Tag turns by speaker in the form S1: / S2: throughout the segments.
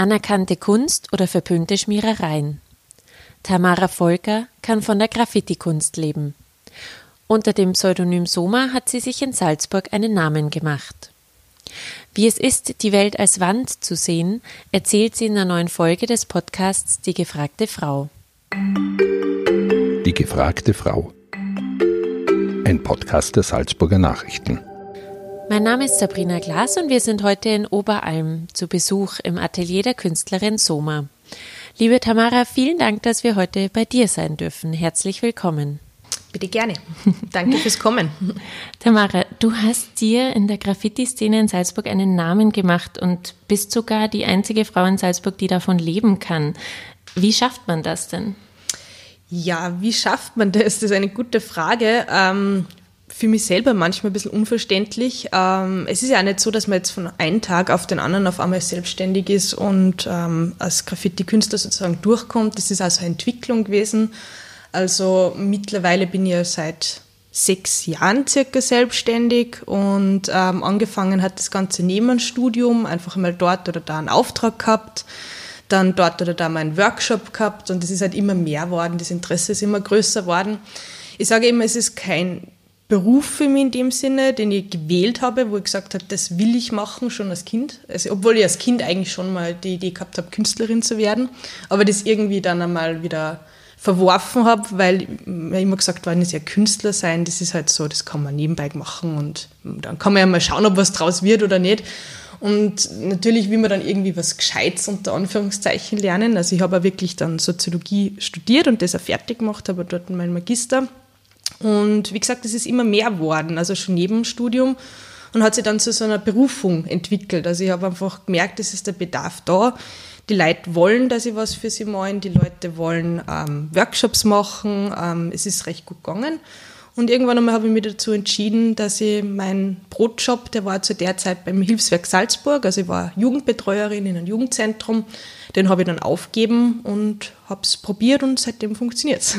S1: Anerkannte Kunst oder verpönte Schmierereien. Tamara Volker kann von der Graffiti-Kunst leben. Unter dem Pseudonym Soma hat sie sich in Salzburg einen Namen gemacht. Wie es ist, die Welt als Wand zu sehen, erzählt sie in der neuen Folge des Podcasts Die gefragte Frau.
S2: Die gefragte Frau. Ein Podcast der Salzburger Nachrichten.
S1: Mein Name ist Sabrina Glas und wir sind heute in Oberalm zu Besuch im Atelier der Künstlerin Soma. Liebe Tamara, vielen Dank, dass wir heute bei dir sein dürfen. Herzlich willkommen.
S3: Bitte gerne. Danke fürs Kommen.
S1: Tamara, du hast dir in der Graffiti-Szene in Salzburg einen Namen gemacht und bist sogar die einzige Frau in Salzburg, die davon leben kann. Wie schafft man das denn?
S3: Ja, wie schafft man das? Das ist eine gute Frage. Ähm, für mich selber manchmal ein bisschen unverständlich. Ähm, es ist ja auch nicht so, dass man jetzt von einem Tag auf den anderen auf einmal selbstständig ist und ähm, als Graffiti-Künstler sozusagen durchkommt. Das ist also eine Entwicklung gewesen. Also mittlerweile bin ich ja seit sechs Jahren circa selbstständig und ähm, angefangen hat das Ganze neben Studium, einfach mal dort oder da einen Auftrag gehabt, dann dort oder da mal einen Workshop gehabt und es ist halt immer mehr geworden, das Interesse ist immer größer geworden. Ich sage immer, es ist kein Beruf für mich in dem Sinne, den ich gewählt habe, wo ich gesagt habe, das will ich machen, schon als Kind. Also, obwohl ich als Kind eigentlich schon mal die Idee gehabt habe, Künstlerin zu werden, aber das irgendwie dann einmal wieder verworfen habe, weil mir immer gesagt worden ist, ja Künstler sein, das ist halt so, das kann man nebenbei machen und dann kann man ja mal schauen, ob was draus wird oder nicht. Und natürlich will man dann irgendwie was Gescheites unter Anführungszeichen lernen. Also ich habe auch wirklich dann Soziologie studiert und das auch fertig gemacht, habe dort meinen Magister und wie gesagt, es ist immer mehr geworden, also schon neben dem Studium und hat sich dann zu so einer Berufung entwickelt. Also ich habe einfach gemerkt, es ist der Bedarf da. Die Leute wollen, dass ich was für sie malen, die Leute wollen ähm, Workshops machen, ähm, es ist recht gut gegangen. Und irgendwann einmal habe ich mich dazu entschieden, dass ich meinen Brotjob, der war zu der Zeit beim Hilfswerk Salzburg, also ich war Jugendbetreuerin in einem Jugendzentrum, den habe ich dann aufgegeben und habe es probiert und seitdem funktioniert es.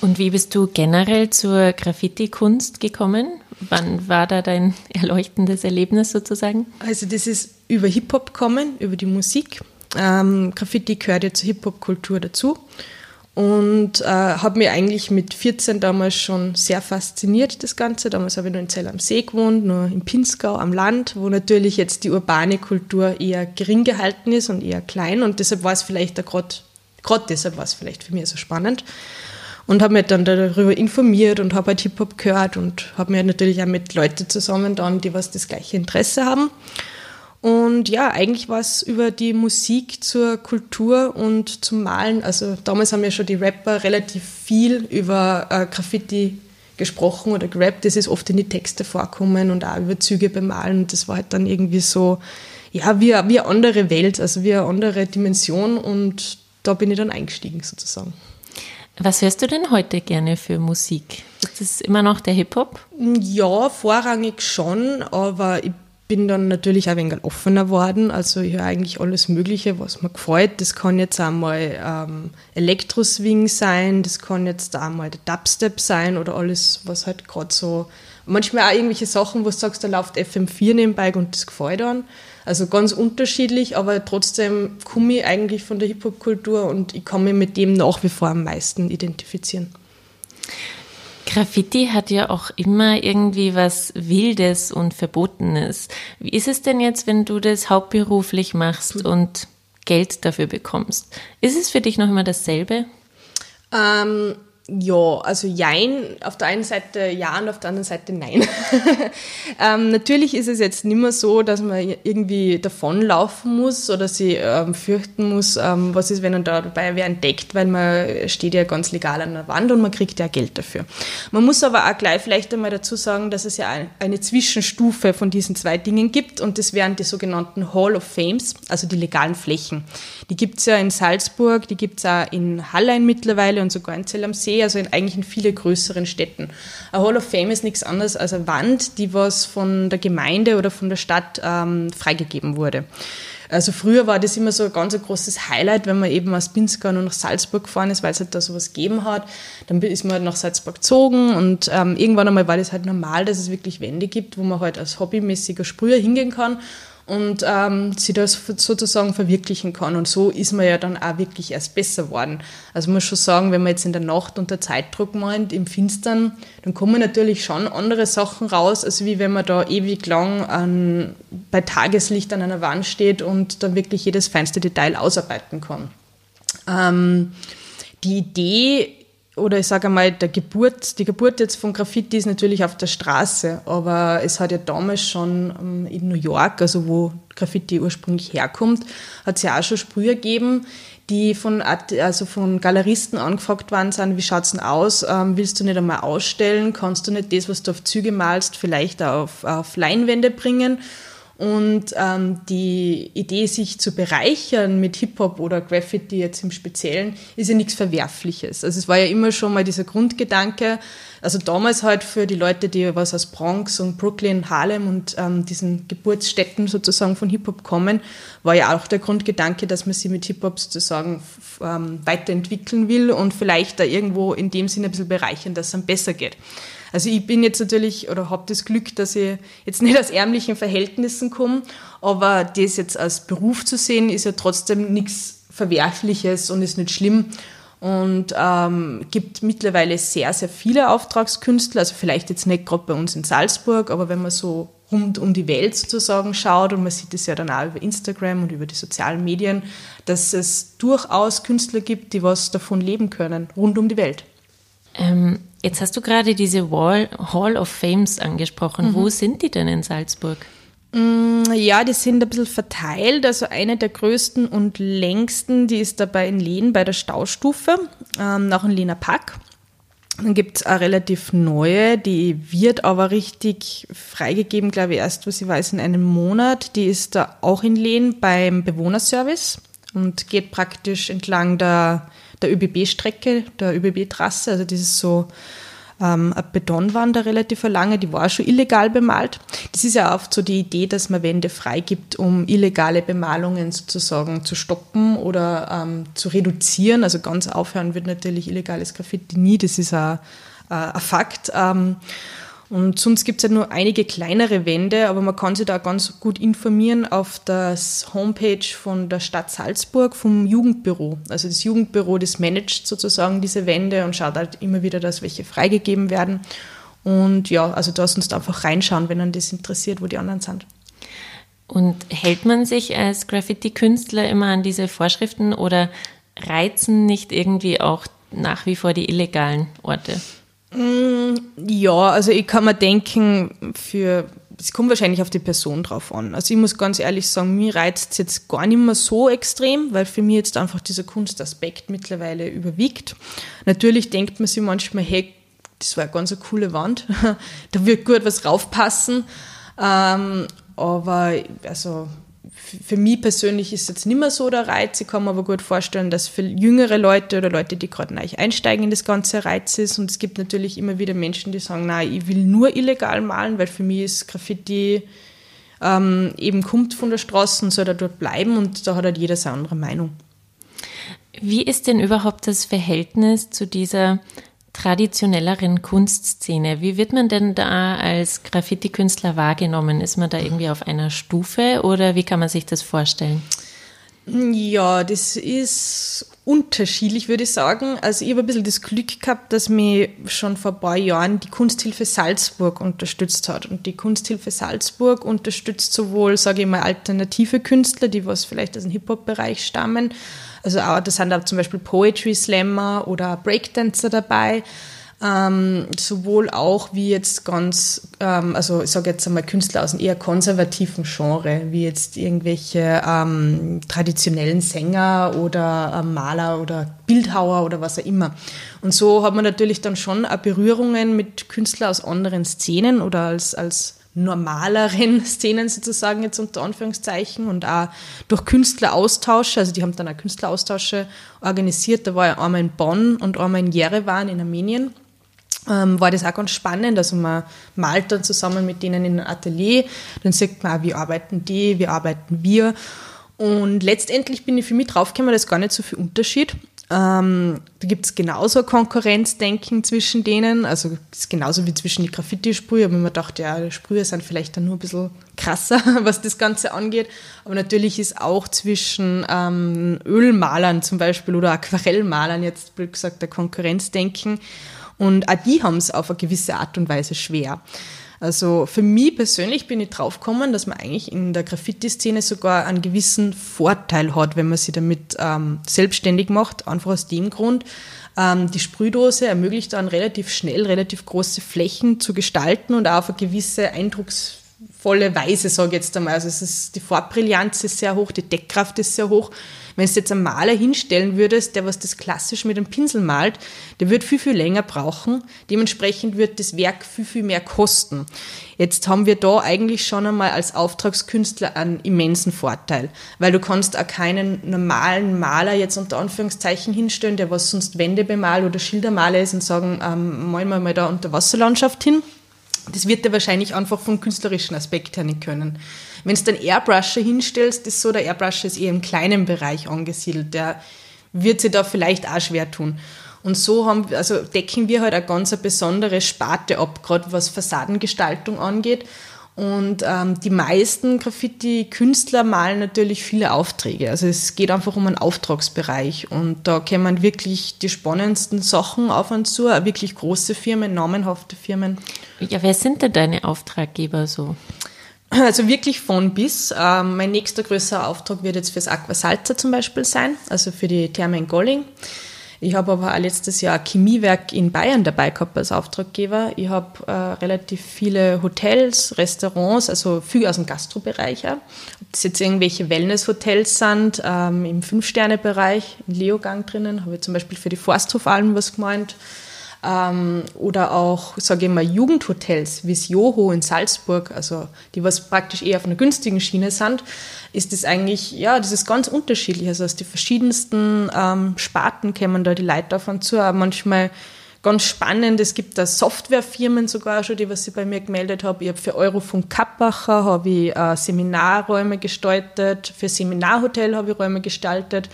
S1: Und wie bist du generell zur Graffiti-Kunst gekommen? Wann war da dein erleuchtendes Erlebnis sozusagen?
S3: Also das ist über Hip-Hop gekommen, über die Musik. Ähm, Graffiti gehört ja zur Hip-Hop-Kultur dazu und äh, habe mich eigentlich mit 14 damals schon sehr fasziniert, das Ganze. Damals habe ich noch in Zell am See gewohnt, nur in Pinzgau am Land, wo natürlich jetzt die urbane Kultur eher gering gehalten ist und eher klein und deshalb war es vielleicht gerade deshalb war es vielleicht für mich so spannend und habe mich dann darüber informiert und habe halt Hip-Hop gehört und habe mir natürlich auch mit Leuten zusammen dann, die was das gleiche Interesse haben. Und ja, eigentlich war es über die Musik zur Kultur und zum Malen. Also damals haben ja schon die Rapper relativ viel über äh, Graffiti gesprochen oder gerappt. Das ist oft in die Texte vorkommen und auch über Züge beim Malen. Das war halt dann irgendwie so, ja, wie, wie eine andere Welt, also wie eine andere Dimension. Und da bin ich dann eingestiegen sozusagen.
S1: Was hörst du denn heute gerne für Musik? Ist das immer noch der Hip-Hop?
S3: Ja, vorrangig schon, aber ich bin dann natürlich auch ein wenig offener geworden. Also ich höre eigentlich alles Mögliche, was mir gefällt. Das kann jetzt einmal ähm, Elektroswing sein, das kann jetzt einmal der Dubstep sein oder alles, was halt gerade so. Manchmal auch irgendwelche Sachen, wo du sagst, da läuft FM4 nebenbei und das gefällt dann. Also ganz unterschiedlich, aber trotzdem komme ich eigentlich von der Hip-Hop-Kultur und ich kann mich mit dem nach wie vor am meisten identifizieren.
S1: Graffiti hat ja auch immer irgendwie was Wildes und Verbotenes. Wie ist es denn jetzt, wenn du das hauptberuflich machst und Geld dafür bekommst? Ist es für dich noch immer dasselbe?
S3: Ähm, ja, also jein, auf der einen Seite ja und auf der anderen Seite nein. ähm, natürlich ist es jetzt nicht mehr so, dass man irgendwie davonlaufen muss oder sie ähm, fürchten muss, ähm, was ist, wenn man da dabei wer entdeckt, weil man steht ja ganz legal an der Wand und man kriegt ja Geld dafür. Man muss aber auch gleich vielleicht einmal dazu sagen, dass es ja eine Zwischenstufe von diesen zwei Dingen gibt und das wären die sogenannten Hall of Fames, also die legalen Flächen. Die gibt's ja in Salzburg, die gibt's auch in Hallein mittlerweile und sogar in Zell am See also in, eigentlich in viele größeren Städten. A Hall of Fame ist nichts anderes als eine Wand, die was von der Gemeinde oder von der Stadt ähm, freigegeben wurde. Also früher war das immer so ein ganz großes Highlight, wenn man eben aus Pinzgau nur nach Salzburg gefahren ist, weil es halt da sowas gegeben hat. Dann ist man halt nach Salzburg gezogen und ähm, irgendwann einmal war das halt normal, dass es wirklich Wände gibt, wo man halt als hobbymäßiger Sprüher hingehen kann und ähm, sie das sozusagen verwirklichen kann. Und so ist man ja dann auch wirklich erst besser worden. Also man muss schon sagen, wenn man jetzt in der Nacht unter Zeitdruck meint, im Finstern, dann kommen natürlich schon andere Sachen raus, als wie wenn man da ewig lang an, bei Tageslicht an einer Wand steht und dann wirklich jedes feinste Detail ausarbeiten kann. Ähm, die Idee oder ich sage einmal, der Geburt, die Geburt jetzt von Graffiti ist natürlich auf der Straße, aber es hat ja damals schon ähm, in New York, also wo Graffiti ursprünglich herkommt, hat es ja auch schon Sprüher gegeben, die von, also von Galeristen angefragt worden sind, wie schaut es denn aus, ähm, willst du nicht einmal ausstellen, kannst du nicht das, was du auf Züge malst, vielleicht auf, auf Leinwände bringen? Und ähm, die Idee, sich zu bereichern mit Hip-Hop oder Graffiti jetzt im Speziellen, ist ja nichts Verwerfliches. Also es war ja immer schon mal dieser Grundgedanke, also damals halt für die Leute, die was aus Bronx und Brooklyn, Harlem und ähm, diesen Geburtsstätten sozusagen von Hip-Hop kommen, war ja auch der Grundgedanke, dass man sie mit Hip-Hop sozusagen ähm, weiterentwickeln will und vielleicht da irgendwo in dem Sinne ein bisschen bereichern, dass es dann besser geht. Also ich bin jetzt natürlich oder habe das Glück, dass ich jetzt nicht aus ärmlichen Verhältnissen komme, aber das jetzt als Beruf zu sehen, ist ja trotzdem nichts Verwerfliches und ist nicht schlimm und ähm, gibt mittlerweile sehr, sehr viele Auftragskünstler, also vielleicht jetzt nicht gerade bei uns in Salzburg, aber wenn man so rund um die Welt sozusagen schaut und man sieht es ja dann auch über Instagram und über die sozialen Medien, dass es durchaus Künstler gibt, die was davon leben können, rund um die Welt.
S1: Ähm, Jetzt hast du gerade diese Wall, Hall of Fames angesprochen. Mhm. Wo sind die denn in Salzburg?
S3: Mm, ja, die sind ein bisschen verteilt. Also eine der größten und längsten, die ist dabei in Lehn bei der Staustufe, ähm, nach dem Lehner Pack. Dann gibt es eine relativ neue, die wird aber richtig freigegeben, glaube ich, erst, was ich weiß, in einem Monat. Die ist da auch in Lehn beim Bewohnerservice und geht praktisch entlang der der ÖBB-Strecke, der ÖBB-Trasse. Also das ist so ähm, eine Betonwand, eine relativ lange, die war schon illegal bemalt. Das ist ja oft so die Idee, dass man Wände freigibt, um illegale Bemalungen sozusagen zu stoppen oder ähm, zu reduzieren. Also ganz aufhören wird natürlich illegales Graffiti nie, das ist ein, ein Fakt. Ähm, und sonst gibt es ja nur einige kleinere Wände, aber man kann sich da ganz gut informieren auf der Homepage von der Stadt Salzburg vom Jugendbüro. Also das Jugendbüro, das managt sozusagen diese Wände und schaut halt immer wieder, dass welche freigegeben werden. Und ja, also da sonst einfach reinschauen, wenn einen das interessiert, wo die anderen sind.
S1: Und hält man sich als Graffiti-Künstler immer an diese Vorschriften oder reizen nicht irgendwie auch nach wie vor die illegalen Orte?
S3: Mm, ja, also ich kann mir denken, für es kommt wahrscheinlich auf die Person drauf an. Also ich muss ganz ehrlich sagen, mir reizt es jetzt gar nicht mehr so extrem, weil für mich jetzt einfach dieser Kunstaspekt mittlerweile überwiegt. Natürlich denkt man sich manchmal, hey, das war eine ganz eine coole Wand, da wird gut was raufpassen. Ähm, aber also für mich persönlich ist jetzt nicht mehr so der Reiz. Ich kann mir aber gut vorstellen, dass für jüngere Leute oder Leute, die gerade neu einsteigen in das ganze Reiz ist. Und es gibt natürlich immer wieder Menschen, die sagen, nein, ich will nur illegal malen, weil für mich ist Graffiti ähm, eben kommt von der Straße und soll da dort bleiben und da hat halt jeder seine andere Meinung.
S1: Wie ist denn überhaupt das Verhältnis zu dieser traditionelleren Kunstszene. Wie wird man denn da als Graffiti-Künstler wahrgenommen? Ist man da irgendwie auf einer Stufe oder wie kann man sich das vorstellen?
S3: Ja, das ist unterschiedlich, würde ich sagen. Also ich habe ein bisschen das Glück gehabt, dass mich schon vor ein paar Jahren die Kunsthilfe Salzburg unterstützt hat. Und die Kunsthilfe Salzburg unterstützt sowohl, sage ich mal, alternative Künstler, die was vielleicht aus dem Hip-Hop-Bereich stammen, also auch, da sind da zum Beispiel Poetry Slammer oder Breakdancer dabei. Ähm, sowohl auch wie jetzt ganz, ähm, also ich sage jetzt einmal Künstler aus einem eher konservativen Genre, wie jetzt irgendwelche ähm, traditionellen Sänger oder ähm, Maler oder Bildhauer oder was auch immer. Und so hat man natürlich dann schon auch Berührungen mit Künstlern aus anderen Szenen oder als, als normaleren Szenen sozusagen jetzt unter Anführungszeichen und auch durch Künstleraustausche, also die haben dann auch Künstleraustausche organisiert, da war ja einmal in Bonn und einmal in Jerewan in Armenien. Ähm, war das auch ganz spannend. Also man malt dann zusammen mit denen in einem Atelier, dann sieht man auch, wie arbeiten die, wie arbeiten wir. Und letztendlich bin ich für mich draufgekommen, da ist gar nicht so viel Unterschied. Ähm, da gibt es genauso Konkurrenzdenken zwischen denen, also ist genauso wie zwischen die Graffiti-Sprüher, aber man dachte, ja, Sprüher sind vielleicht dann nur ein bisschen krasser, was das Ganze angeht. Aber natürlich ist auch zwischen ähm, Ölmalern zum Beispiel oder Aquarellmalern jetzt, blöd gesagt, der Konkurrenzdenken. Und auch die haben es auf eine gewisse Art und Weise schwer. Also für mich persönlich bin ich draufgekommen, dass man eigentlich in der Graffiti-Szene sogar einen gewissen Vorteil hat, wenn man sie damit ähm, selbstständig macht. Einfach aus dem Grund, ähm, die Sprühdose ermöglicht dann relativ schnell relativ große Flächen zu gestalten und auch auf eine gewisse eindrucksvolle Weise, sage ich jetzt einmal. Also es ist, die Farbbrillanz ist sehr hoch, die Deckkraft ist sehr hoch. Wenn du jetzt einen Maler hinstellen würdest, der was das klassisch mit einem Pinsel malt, der wird viel, viel länger brauchen. Dementsprechend wird das Werk viel, viel mehr kosten. Jetzt haben wir da eigentlich schon einmal als Auftragskünstler einen immensen Vorteil, weil du kannst auch keinen normalen Maler jetzt unter Anführungszeichen hinstellen, der was sonst Wände bemalt oder Schildermaler ist und sagen, ähm, malen wir mal da unter Wasserlandschaft hin. Das wird er wahrscheinlich einfach vom künstlerischen Aspekt her nicht können. Wenn du den Airbrusher hinstellst, ist so, der Airbrusher ist eher im kleinen Bereich angesiedelt. Der wird sich da vielleicht auch schwer tun. Und so haben, also decken wir halt eine ganz besondere Sparte ab, gerade was Fassadengestaltung angeht. Und ähm, die meisten Graffiti-Künstler malen natürlich viele Aufträge. Also es geht einfach um einen Auftragsbereich. Und da kämen wirklich die spannendsten Sachen auf und zu, wirklich große Firmen, namenhafte Firmen.
S1: Ja, wer sind denn deine Auftraggeber so?
S3: Also wirklich von bis. Ähm, mein nächster größerer Auftrag wird jetzt fürs Aquasalza zum Beispiel sein, also für die Therme in Golling. Ich habe aber auch letztes Jahr ein Chemiewerk in Bayern dabei gehabt als Auftraggeber. Ich habe äh, relativ viele Hotels, Restaurants, also viel aus dem Gastrobereich. Ob das jetzt irgendwelche Wellness-Hotels sind, ähm, im Fünf-Sterne-Bereich, in Leogang drinnen, habe ich zum Beispiel für die Forsthofalm was gemeint ähm, oder auch, sage ich mal, Jugendhotels wie das Joho in Salzburg, also die was praktisch eher auf einer günstigen Schiene sind, ist das eigentlich, ja, das ist ganz unterschiedlich. Also aus den verschiedensten ähm, Sparten kämen da die Leute davon zu. Aber manchmal ganz spannend. Es gibt da Softwarefirmen sogar schon, die was ich bei mir gemeldet habe. Ich habe für Eurofunk Kappacher habe ich äh, Seminarräume gestaltet, für Seminarhotel habe ich Räume gestaltet.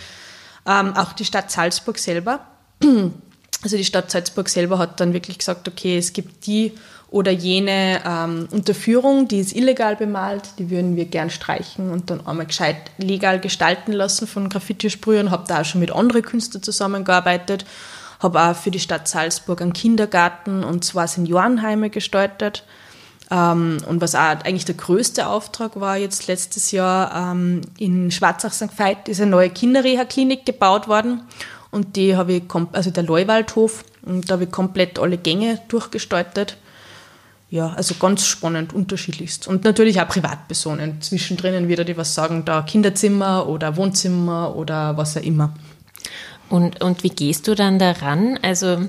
S3: Ähm, auch die Stadt Salzburg selber also die Stadt Salzburg selber hat dann wirklich gesagt, okay, es gibt die oder jene ähm, Unterführung, die ist illegal bemalt, die würden wir gern streichen und dann einmal gescheit legal gestalten lassen von Graffiti-Sprühern. Habe da auch schon mit anderen Künstlern zusammengearbeitet. Habe auch für die Stadt Salzburg einen Kindergarten und zwar Seniorenheime gestaltet. Ähm, und was auch eigentlich der größte Auftrag war jetzt letztes Jahr, ähm, in Schwarzach St. Veit ist eine neue Kinderreha-Klinik gebaut worden und die habe ich, also der Leuwaldhof, und da habe ich komplett alle Gänge durchgestaltet. Ja, also ganz spannend, unterschiedlichst. Und natürlich auch Privatpersonen. Zwischendrin wieder die was sagen, da Kinderzimmer oder Wohnzimmer oder was auch immer.
S1: Und, und wie gehst du dann daran? Also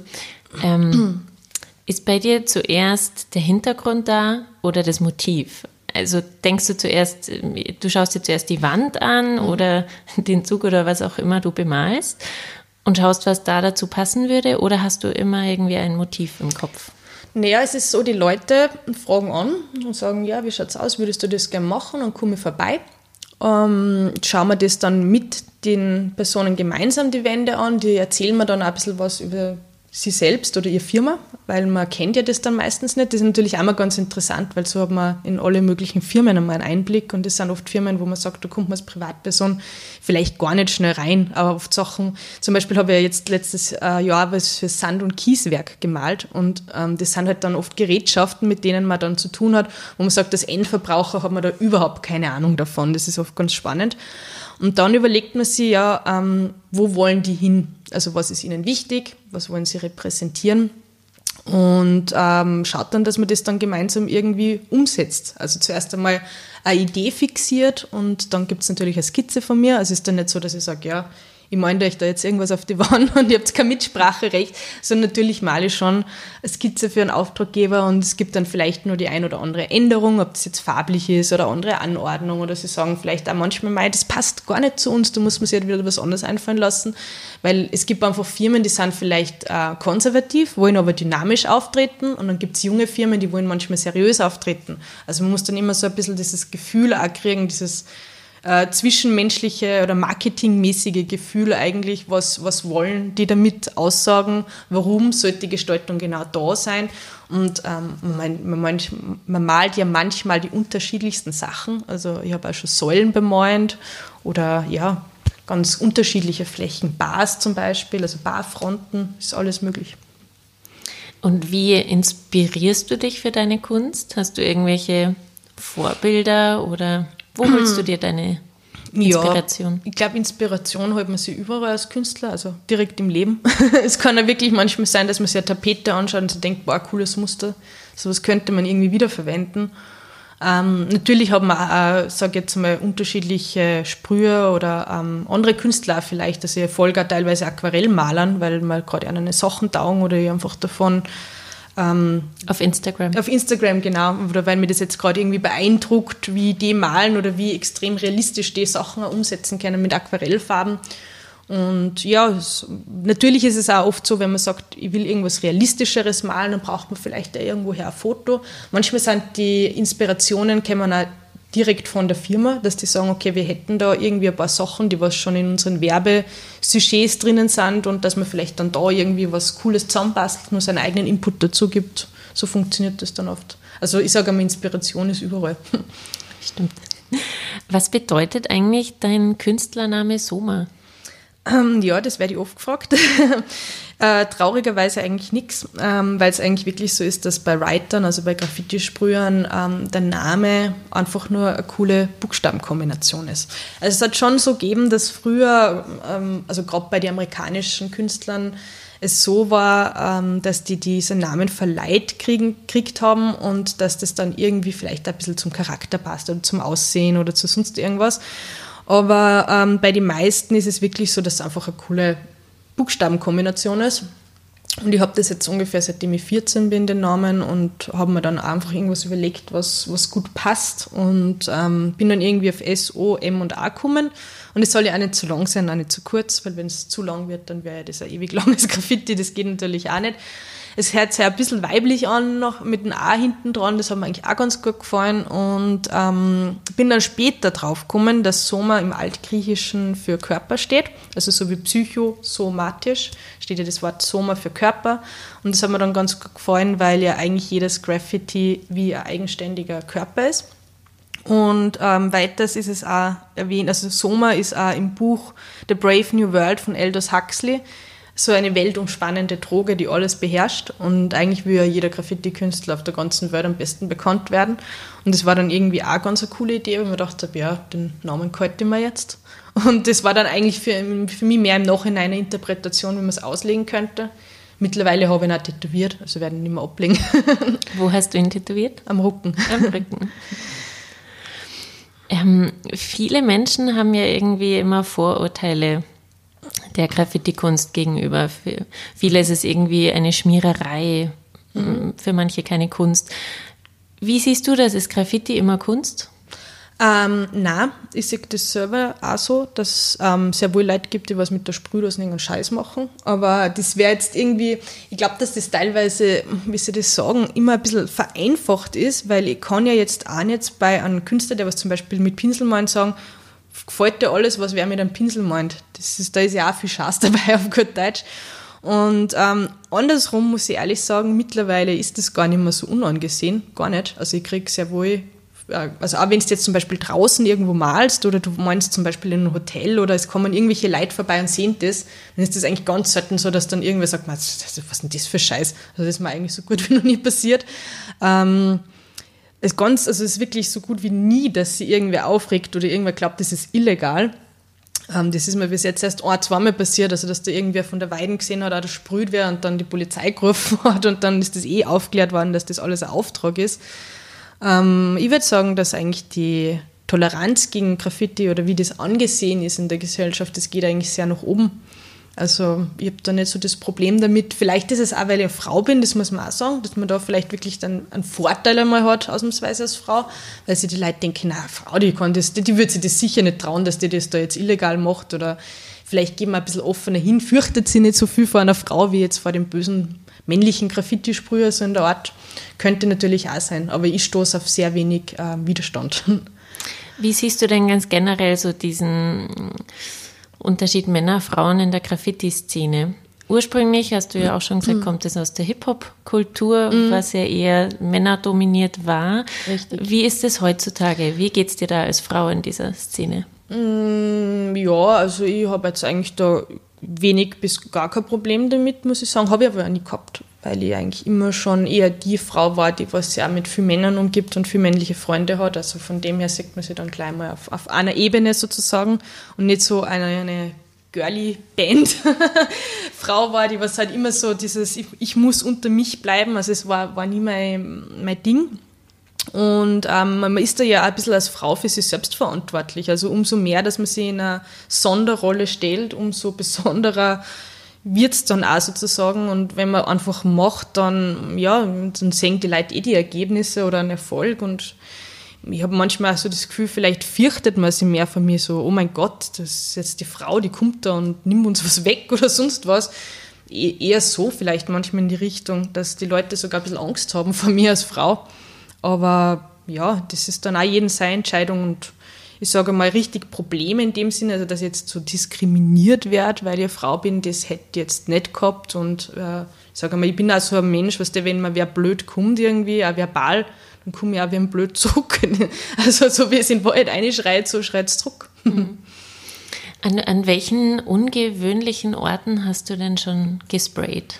S1: ähm, ist bei dir zuerst der Hintergrund da oder das Motiv? Also denkst du zuerst, du schaust dir zuerst die Wand an mhm. oder den Zug oder was auch immer du bemalst und schaust, was da dazu passen würde? Oder hast du immer irgendwie ein Motiv im Kopf?
S3: Naja, es ist so, die Leute fragen an und sagen, ja, wie schaut es aus, würdest du das gerne machen? Und komme vorbei. Ähm, schauen wir das dann mit den Personen gemeinsam die Wände an, die erzählen mir dann ein bisschen was über sie selbst oder ihre Firma, weil man kennt ja das dann meistens nicht. Das ist natürlich auch mal ganz interessant, weil so hat man in alle möglichen Firmen einmal einen Einblick und das sind oft Firmen, wo man sagt, da kommt man als Privatperson vielleicht gar nicht schnell rein, aber oft Sachen, zum Beispiel habe ich jetzt letztes äh, Jahr was für Sand- und Kieswerk gemalt und ähm, das sind halt dann oft Gerätschaften, mit denen man dann zu tun hat, wo man sagt, als Endverbraucher hat man da überhaupt keine Ahnung davon. Das ist oft ganz spannend. Und dann überlegt man sich ja, ähm, wo wollen die hin? Also was ist ihnen wichtig? Was wollen sie repräsentieren? Und ähm, schaut dann, dass man das dann gemeinsam irgendwie umsetzt. Also zuerst einmal eine Idee fixiert und dann gibt es natürlich eine Skizze von mir. Also es ist dann nicht so, dass ich sage, ja, ich meine euch da jetzt irgendwas auf die Wand und ihr habt kein Mitspracherecht, sondern natürlich male ich schon eine Skizze für einen Auftraggeber und es gibt dann vielleicht nur die ein oder andere Änderung, ob das jetzt farblich ist oder andere Anordnung oder sie sagen vielleicht auch manchmal mal, das passt gar nicht zu uns, da muss man sich halt wieder was anderes einfallen lassen, weil es gibt einfach Firmen, die sind vielleicht äh, konservativ, wollen aber dynamisch auftreten und dann gibt es junge Firmen, die wollen manchmal seriös auftreten. Also man muss dann immer so ein bisschen dieses Gefühl auch kriegen, dieses äh, zwischenmenschliche oder marketingmäßige Gefühl eigentlich, was, was wollen die damit aussagen, warum sollte die Gestaltung genau da sein. Und ähm, man, man, man, malt ja manchmal die unterschiedlichsten Sachen. Also ich habe auch schon Säulen bemalt oder ja, ganz unterschiedliche Flächen. Bars zum Beispiel, also Barfronten, ist alles möglich.
S1: Und wie inspirierst du dich für deine Kunst? Hast du irgendwelche Vorbilder oder wo holst du dir deine Inspiration?
S3: Ja, ich glaube, Inspiration holt man sich überall als Künstler, also direkt im Leben. es kann ja wirklich manchmal sein, dass man sich eine Tapete anschaut und sich denkt, boah, cooles Muster, sowas könnte man irgendwie wiederverwenden. Ähm, natürlich haben wir auch, sage jetzt mal, unterschiedliche Sprüher oder ähm, andere Künstler vielleicht. Also ich folge teilweise Aquarellmalern, weil mal gerade eine Sachen taugen oder ich einfach davon
S1: ähm, auf Instagram.
S3: Auf Instagram, genau. Oder weil mir das jetzt gerade irgendwie beeindruckt, wie die malen oder wie extrem realistisch die Sachen umsetzen können mit Aquarellfarben. Und ja, es, natürlich ist es auch oft so, wenn man sagt, ich will irgendwas Realistischeres malen, dann braucht man vielleicht irgendwoher ein Foto. Manchmal sind die Inspirationen, kann man auch direkt von der Firma, dass die sagen, okay, wir hätten da irgendwie ein paar Sachen, die was schon in unseren Werbesujets drinnen sind und dass man vielleicht dann da irgendwie was Cooles zusammenbastelt, nur seinen eigenen Input dazu gibt. So funktioniert das dann oft. Also ich sage einmal, Inspiration ist überall.
S1: Stimmt. Was bedeutet eigentlich dein Künstlername Soma?
S3: Ähm, ja, das werde ich oft gefragt. äh, traurigerweise eigentlich nichts, ähm, weil es eigentlich wirklich so ist, dass bei Writern, also bei Graffiti-Sprühern, ähm, der Name einfach nur eine coole Buchstabenkombination ist. Also es hat schon so gegeben, dass früher, ähm, also gerade bei den amerikanischen Künstlern, es so war, ähm, dass die diesen Namen verleiht kriegen, kriegt haben und dass das dann irgendwie vielleicht ein bisschen zum Charakter passt oder zum Aussehen oder zu sonst irgendwas. Aber ähm, bei den meisten ist es wirklich so, dass es einfach eine coole Buchstabenkombination ist. Und ich habe das jetzt ungefähr seitdem ich 14 bin, den Namen, und habe mir dann einfach irgendwas überlegt, was, was gut passt. Und ähm, bin dann irgendwie auf S, O, M und A gekommen. Und es soll ja auch nicht zu lang sein, auch nicht zu kurz, weil wenn es zu lang wird, dann wäre das ein ewig langes Graffiti. Das geht natürlich auch nicht. Es hört sich ein bisschen weiblich an, noch mit einem A hinten dran, das hat mir eigentlich auch ganz gut gefallen. Und ähm, bin dann später drauf gekommen, dass Soma im Altgriechischen für Körper steht, also so wie psychosomatisch steht ja das Wort Soma für Körper. Und das hat mir dann ganz gut gefallen, weil ja eigentlich jedes Graffiti wie ein eigenständiger Körper ist. Und ähm, weiters ist es auch erwähnt, also Soma ist auch im Buch The Brave New World von Aldous Huxley so eine weltumspannende Droge, die alles beherrscht. Und eigentlich will ja jeder Graffiti-Künstler auf der ganzen Welt am besten bekannt werden. Und das war dann irgendwie auch ganz eine coole Idee, weil man dachte, ja, den Namen halte ich mir jetzt. Und das war dann eigentlich für, für mich mehr im Nachhinein eine Interpretation, wie man es auslegen könnte. Mittlerweile habe ich ihn auch tätowiert, also werden ihn nicht mehr ablegen.
S1: Wo hast du ihn tätowiert?
S3: Am Rücken.
S1: Am Rücken. ähm, viele Menschen haben ja irgendwie immer Vorurteile der Graffiti-Kunst gegenüber. Für viele ist es irgendwie eine Schmiererei, mhm. für manche keine Kunst. Wie siehst du das? Ist Graffiti immer Kunst?
S3: Ähm, nein, ich sehe das selber auch so, dass es ähm, sehr wohl Leute gibt, die was mit der Sprühdose irgendeinen Scheiß machen. Aber das wäre jetzt irgendwie, ich glaube, dass das teilweise, wie sie das sagen, immer ein bisschen vereinfacht ist, weil ich kann ja jetzt auch nicht bei einem Künstler, der was zum Beispiel mit Pinselmalen sagen, gefällt dir alles, was wer mit einem Pinsel meint. Das ist, da ist ja auch viel Schatz dabei auf gut Deutsch. Und ähm, andersrum muss ich ehrlich sagen, mittlerweile ist das gar nicht mehr so unangesehen, gar nicht. Also ich kriege sehr wohl, äh, also auch wenn du jetzt zum Beispiel draußen irgendwo malst oder du meinst zum Beispiel in einem Hotel oder es kommen irgendwelche Leute vorbei und sehen das, dann ist das eigentlich ganz selten so, dass dann irgendwer sagt, was ist denn das für Scheiß? Also das ist mir eigentlich so gut wie noch nie passiert. Ähm, es ganz, also es ist wirklich so gut wie nie, dass sie irgendwer aufregt oder irgendwer glaubt, das ist illegal. Ähm, das ist mir bis jetzt erst ein, zweimal passiert, also dass da irgendwer von der Weiden gesehen hat, oder sprüht wäre und dann die Polizei gerufen hat und dann ist das eh aufklärt worden, dass das alles ein Auftrag ist. Ähm, ich würde sagen, dass eigentlich die Toleranz gegen Graffiti oder wie das angesehen ist in der Gesellschaft, das geht eigentlich sehr nach oben. Also ich habe da nicht so das Problem damit. Vielleicht ist es auch, weil ich eine Frau bin, das muss man auch sagen, dass man da vielleicht wirklich dann einen Vorteil einmal hat, ausnahmsweise als Frau, weil sich die Leute denken, na, Frau, die kann das, die, die wird sich das sicher nicht trauen, dass die das da jetzt illegal macht oder vielleicht gehen wir ein bisschen offener hin, fürchtet sie nicht so viel vor einer Frau wie jetzt vor dem bösen männlichen Graffiti-Sprüher, so in der Art. Könnte natürlich auch sein, aber ich stoße auf sehr wenig äh, Widerstand.
S1: Wie siehst du denn ganz generell so diesen Unterschied Männer, Frauen in der Graffiti-Szene? Ursprünglich, hast du ja auch schon gesagt, mhm. kommt es aus der Hip-Hop-Kultur, mhm. was ja eher männerdominiert war. Richtig. Wie ist es heutzutage? Wie geht es dir da als Frau in dieser Szene?
S3: Mm, ja, also ich habe jetzt eigentlich da wenig bis gar kein Problem damit, muss ich sagen. Habe ich aber auch nie gehabt, weil ich eigentlich immer schon eher die Frau war, die was auch mit vielen Männern umgibt und viele männliche Freunde hat. Also von dem her sieht man sich dann gleich mal auf, auf einer Ebene sozusagen und nicht so eine, eine girly Band Frau war, die was halt immer so dieses, ich, ich, muss unter mich bleiben. Also es war, war nie mein, mein Ding. Und ähm, man ist da ja ein bisschen als Frau für sich selbst verantwortlich. Also umso mehr, dass man sich in eine Sonderrolle stellt, umso besonderer wird es dann auch sozusagen. Und wenn man einfach macht, dann, ja, dann sehen die Leute eh die Ergebnisse oder einen Erfolg. Und ich habe manchmal auch so das Gefühl, vielleicht fürchtet man sich mehr von mir so, oh mein Gott, das ist jetzt die Frau, die kommt da und nimmt uns was weg oder sonst was. E eher so vielleicht manchmal in die Richtung, dass die Leute sogar ein bisschen Angst haben vor mir als Frau. Aber ja, das ist dann auch jeden seine Entscheidung und ich sage mal richtig Probleme in dem Sinne, also dass ich jetzt so diskriminiert werde, weil ich Frau bin, das hätte ich jetzt nicht gehabt und äh, ich sage mal, ich bin auch so ein Mensch, was der, wenn man wer blöd kommt irgendwie, auch verbal, dann komme ich auch wie ein blöd zurück. Also so wie es in Wahrheit einschreit, so schreit es zurück. Mhm.
S1: An, an welchen ungewöhnlichen Orten hast du denn schon gesprayt?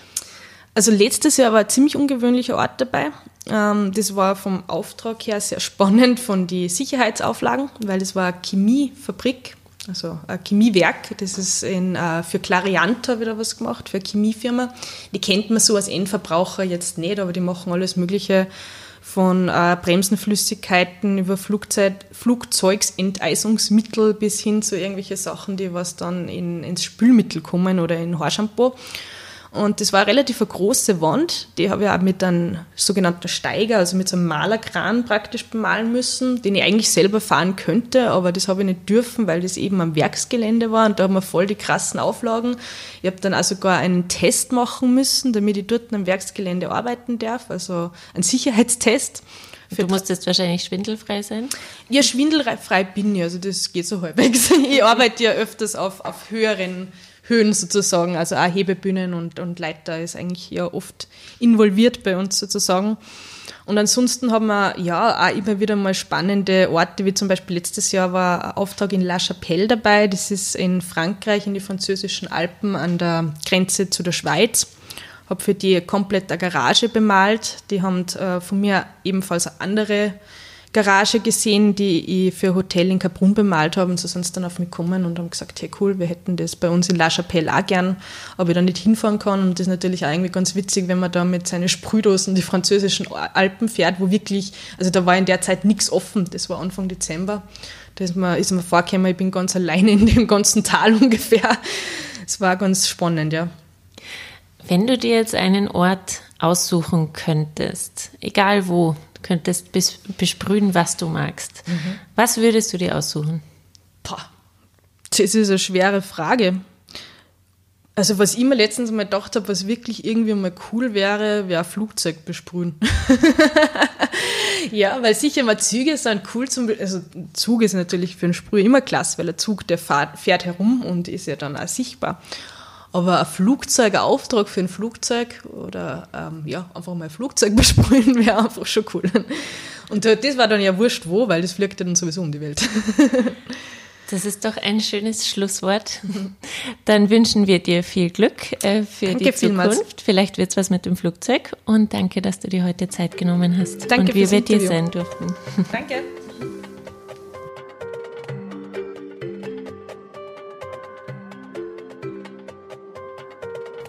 S3: Also letztes Jahr war ein ziemlich ungewöhnlicher Ort dabei. Ähm, das war vom Auftrag her sehr spannend von den Sicherheitsauflagen, weil das war eine Chemiefabrik, also ein Chemiewerk. Das ist in, äh, für Clarianta wieder was gemacht, für eine Chemiefirma. Die kennt man so als Endverbraucher jetzt nicht, aber die machen alles Mögliche von äh, Bremsenflüssigkeiten über Flugzeug, Flugzeugsenteisungsmittel bis hin zu irgendwelche Sachen, die was dann in, ins Spülmittel kommen oder in Haarshampoo. Und das war relativ eine große Wand, die habe ich auch mit einem sogenannten Steiger, also mit so einem Malerkran praktisch bemalen müssen, den ich eigentlich selber fahren könnte, aber das habe ich nicht dürfen, weil das eben am Werksgelände war und da haben wir voll die krassen Auflagen. Ich habe dann auch sogar einen Test machen müssen, damit ich dort am Werksgelände arbeiten darf, also einen Sicherheitstest.
S1: Du musstest wahrscheinlich schwindelfrei sein?
S3: Ja, schwindelfrei bin ich, also das geht so halbwegs. Ich arbeite ja öfters auf, auf höheren Höhen sozusagen, also auch Hebebühnen und, und Leiter ist eigentlich ja oft involviert bei uns sozusagen. Und ansonsten haben wir ja auch immer wieder mal spannende Orte, wie zum Beispiel letztes Jahr war ein Auftrag in La Chapelle dabei. Das ist in Frankreich, in die französischen Alpen an der Grenze zu der Schweiz. Habe für die komplett eine Garage bemalt. Die haben äh, von mir ebenfalls andere Garage gesehen, die ich für ein Hotel in Kaprun bemalt habe. Und so sind sie dann auf mich gekommen und haben gesagt, hey cool, wir hätten das bei uns in La Chapelle auch gern, aber ich da nicht hinfahren kann. Und das ist natürlich auch irgendwie ganz witzig, wenn man da mit seinen Sprühdosen die französischen Alpen fährt, wo wirklich, also da war in der Zeit nichts offen. Das war Anfang Dezember. Da ist mir, ist mir vorgekommen, ich bin ganz alleine in dem ganzen Tal ungefähr. Es war ganz spannend, ja.
S1: Wenn du dir jetzt einen Ort aussuchen könntest, egal wo, könntest bes besprühen, was du magst. Mhm. Was würdest du dir aussuchen?
S3: Boah, das ist eine schwere Frage. Also was ich mir letztens mal gedacht habe, was wirklich irgendwie mal cool wäre, wäre ein Flugzeug besprühen. ja, weil sicher mal Züge sind cool zum, also Zug ist natürlich für einen Sprüher immer klasse, weil der Zug, der fährt, fährt herum und ist ja dann auch sichtbar. Aber ein Flugzeugauftrag für ein Flugzeug oder ähm, ja, einfach mal ein Flugzeug besprühen wäre einfach schon cool. Und das war dann ja wurscht wo, weil das fliegt ja dann sowieso um die Welt.
S1: Das ist doch ein schönes Schlusswort. Dann wünschen wir dir viel Glück äh, für danke die Zukunft. Vielmals. Vielleicht wird es was mit dem Flugzeug. Und danke, dass du dir heute Zeit genommen hast.
S3: Danke
S1: und wir bei dir sein durften.
S3: Danke.